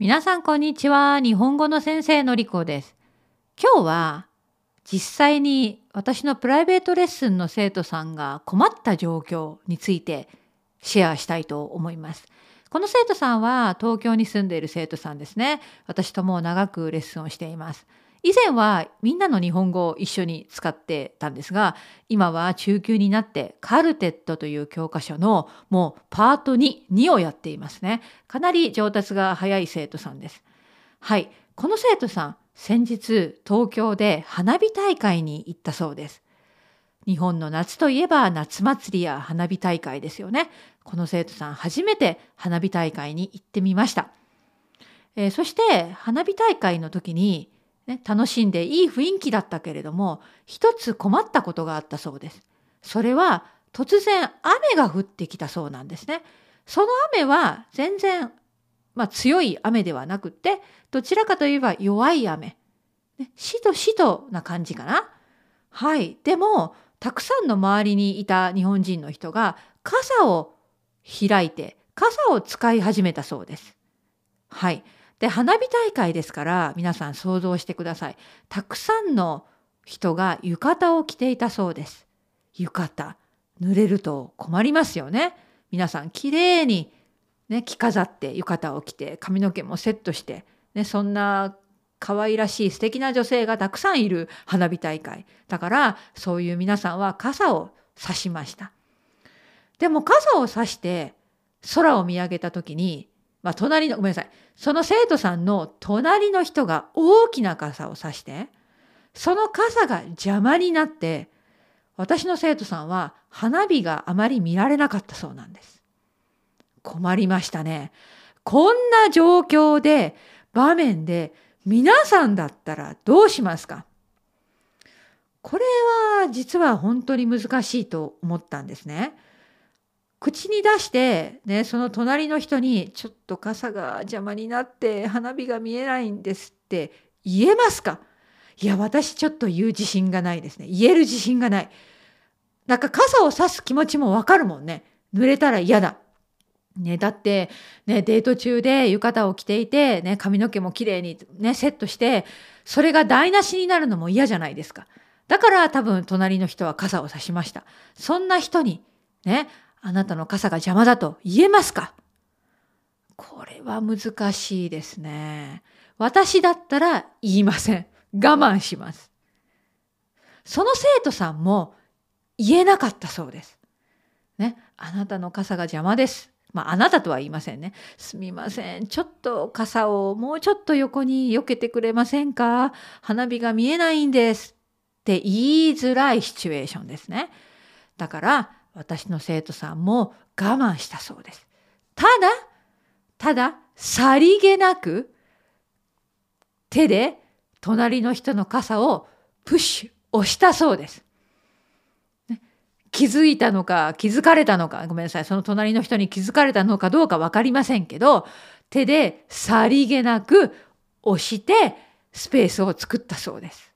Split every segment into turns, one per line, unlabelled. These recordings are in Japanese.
皆さんこんにちは。日本語の先生のりこです。今日は実際に私のプライベートレッスンの生徒さんが困った状況についてシェアしたいと思います。この生徒さんは東京に住んでいる生徒さんですね。私ともう長くレッスンをしています。以前はみんなの日本語を一緒に使ってたんですが今は中級になってカルテットという教科書のもうパート2、2をやっていますね。かなり上達が早い生徒さんです。はい、この生徒さん先日東京で花火大会に行ったそうです。日本の夏といえば夏祭りや花火大会ですよね。この生徒さん初めて花火大会に行ってみました。えーそして花火大会の時にね、楽しんでいい雰囲気だったけれども一つ困ったことがあったそうです。それは突然雨が降ってきたそうなんですね。その雨は全然、まあ、強い雨ではなくってどちらかといえば弱い雨。ね、しとしとな感じかな。はい。でもたくさんの周りにいた日本人の人が傘を開いて傘を使い始めたそうです。はい。で花火大会ですから皆さん想像してください。たくさんの人が浴衣を着ていたそうです。浴衣濡れると困りますよね。皆さんきれいに、ね、着飾って浴衣を着て髪の毛もセットして、ね、そんな可愛らしい素敵な女性がたくさんいる花火大会だからそういう皆さんは傘を差しました。でも傘を差して空を見上げた時にまあ、隣の、ごめんなさい。その生徒さんの隣の人が大きな傘を差して、その傘が邪魔になって、私の生徒さんは花火があまり見られなかったそうなんです。困りましたね。こんな状況で、場面で、皆さんだったらどうしますか？これは実は本当に難しいと思ったんですね。口に出して、ね、その隣の人にちょっと傘が邪魔になって花火が見えないんですって言えますかいや私ちょっと言う自信がないですね。言える自信がない。なんか傘を差す気持ちもわかるもんね。濡れたら嫌だ。ね、だって、ね、デート中で浴衣を着ていて、ね、髪の毛もきれいに、ね、セットしてそれが台無しになるのも嫌じゃないですか。だから多分隣の人は傘を差しました。そんな人にねあなたの傘が邪魔だと言えますか？これは難しいですね。私だったら言いません。我慢します。その生徒さんも言えなかったそうです。ね、あなたの傘が邪魔です。まあ、あなたとは言いませんね。すみません。ちょっと傘をもうちょっと横に避けてくれませんか？花火が見えないんです。って言いづらいシチュエーションですね。だから、私の生徒さんも我慢したそうです。ただ、ただ、さりげなく手で隣の人の傘をプッシュ、押したそうです。気づいたのか気づかれたのかごめんなさいその隣の人に気づかれたのかどうか分かりませんけど手でさりげなく押してスペースを作ったそうです。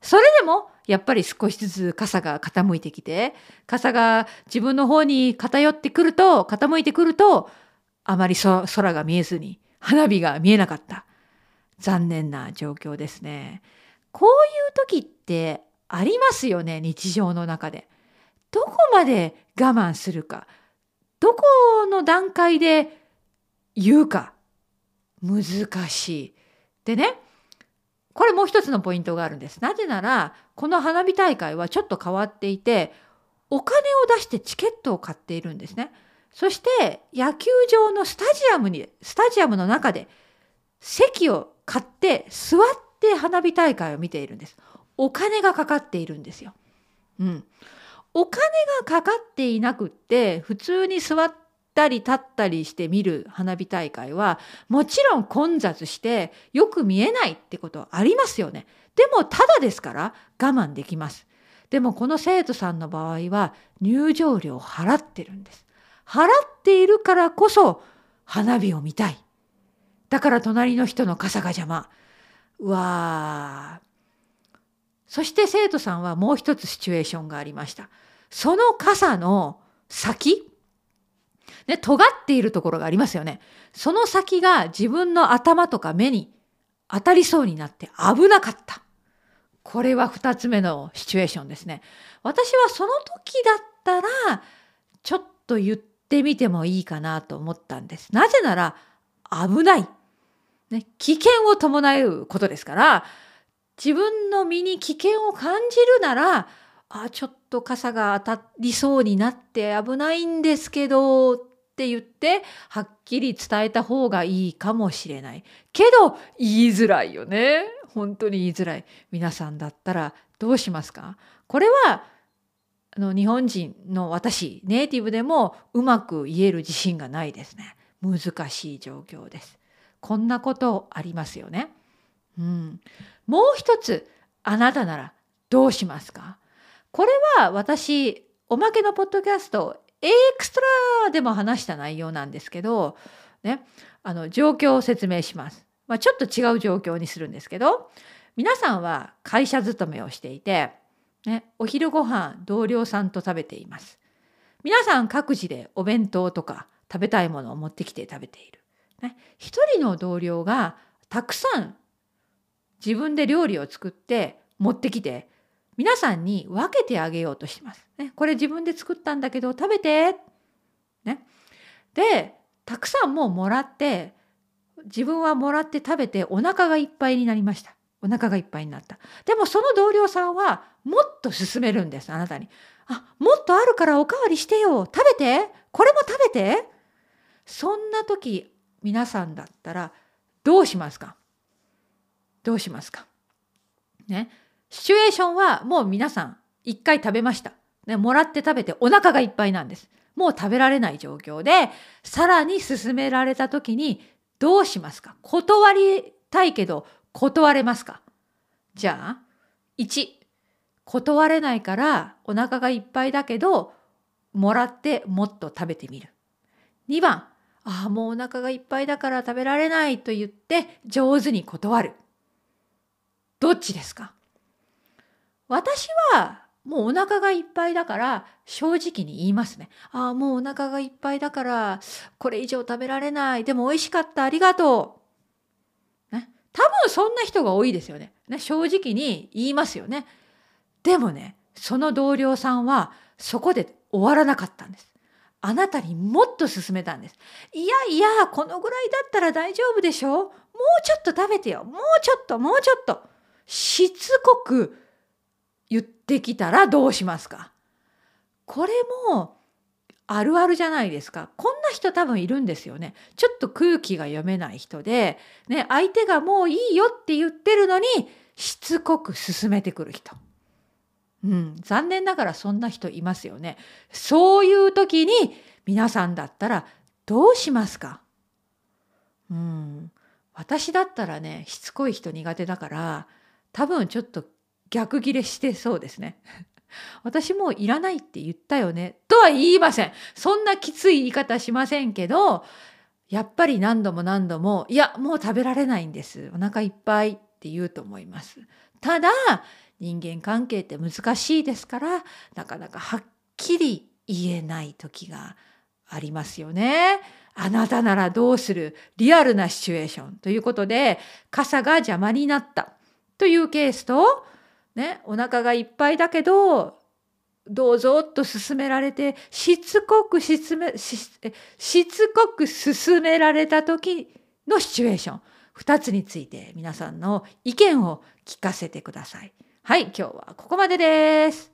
それでもやっぱり少しずつ傘が傾いてきて傘が自分の方に偏ってくると傾いてくるとあまり空が見えずに花火が見えなかった残念な状況ですね。こういう時ってありますよね日常の中で。どこまで我慢するかどこの段階で言うか難しい。でねこれもう一つのポイントがあるんです。なぜならこの花火大会はちょっと変わっていてお金を出してチケットを買っているんですね。そして野球場のスタジアムにスタジアムの中で席を買って座って花火大会を見ているんです。お金がかかっているんですよ。うん。お金がかかっていなくって普通に座ったり立ったりして見る花火大会はもちろん混雑してよく見えないってことありますよね。でもただですから我慢できます。でもこの生徒さんの場合は入場料を払ってるんです。払っているからこそ花火を見たい。だから隣の人の傘が邪魔。うわーそして生徒さんはもう一つシチュエーションがありました。その傘の先ね、尖っているところがありますよね。その先が自分の頭とか目に当たりそうになって危なかった。これは2つ目のシチュエーションですね。私はその時だったらちょっと言ってみてもいいかなと思ったんです。なぜなら危ない。ね、危険を伴うことですから自分の身に危険を感じるならあちょっと傘が当たりそうになって危ないんですけどって言ってはっきり伝えた方がいいかもしれない。けど言いづらいよね。本当に言いづらい。皆さんだったらどうしますか？これはあの日本人の私ネイティブでもうまく言える自信がないですね。難しい状況です。こんなことありますよね。うん、もう一つあなたならどうしますか？これは私おまけのポッドキャストエクストラでも話した内容なんですけど、ね、あの状況を説明します。まあ、ちょっと違う状況にするんですけど皆さんは会社勤めをしていて、ね、お昼ご飯同僚さんと食べています。皆さん各自でお弁当とか食べたいものを持ってきて食べている。ね、一人の同僚がたくさん自分で料理を作って持ってきて皆さんに分けてあげようとします。ね、これ自分で作ったんだけど食べて。ね、でたくさんもうもらって自分はもらって食べてお腹がいっぱいになりました。お腹がいっぱいになった。でもその同僚さんはもっと勧めるんですあなたに。あもっとあるからおかわりしてよ食べてこれも食べてそんな時皆さんだったらどうしますか？どうしますか？ね。シチュエーションはもう皆さん一回食べました。ね、もらって食べてお腹がいっぱいなんです。もう食べられない状況で、さらに進められた時にどうしますか？断りたいけど断れますか？じゃあ、1、断れないからお腹がいっぱいだけど、もらってもっと食べてみる。2番、ああ、もうお腹がいっぱいだから食べられないと言って上手に断る。どっちですか？私はもうお腹がいっぱいだから正直に言いますね。ああ、もうお腹がいっぱいだからこれ以上食べられない。でも美味しかった。ありがとう。ね。多分そんな人が多いですよね。ね正直に言いますよね。でもね、その同僚さんはそこで終わらなかったんです。あなたにもっと勧めたんです。いやいや、このぐらいだったら大丈夫でしょもうちょっと食べてよ。もうちょっと、もうちょっと。しつこく言ってきたらどうしますか？これもあるあるじゃないですか。こんな人多分いるんですよね。ちょっと空気が読めない人で、ね、相手がもういいよって言ってるのにしつこく進めてくる人。うん、残念ながらそんな人いますよね。そういう時に皆さんだったらどうしますか？うん、私だったらねしつこい人苦手だから多分ちょっと逆ギレしてそうですね。私もういらないって言ったよねとは言いません。そんなきつい言い方しませんけど、やっぱり何度も何度も、いや、もう食べられないんです。お腹いっぱいって言うと思います。ただ、人間関係って難しいですから、なかなかはっきり言えない時がありますよね。あなたならどうする？リアルなシチュエーションということで、傘が邪魔になった。というケースと、ね、お腹がいっぱいだけどどうぞと勧められてしつこくしつめししつこく勧められた時のシチュエーション2つについて皆さんの意見を聞かせてください。はい今日はここまでです。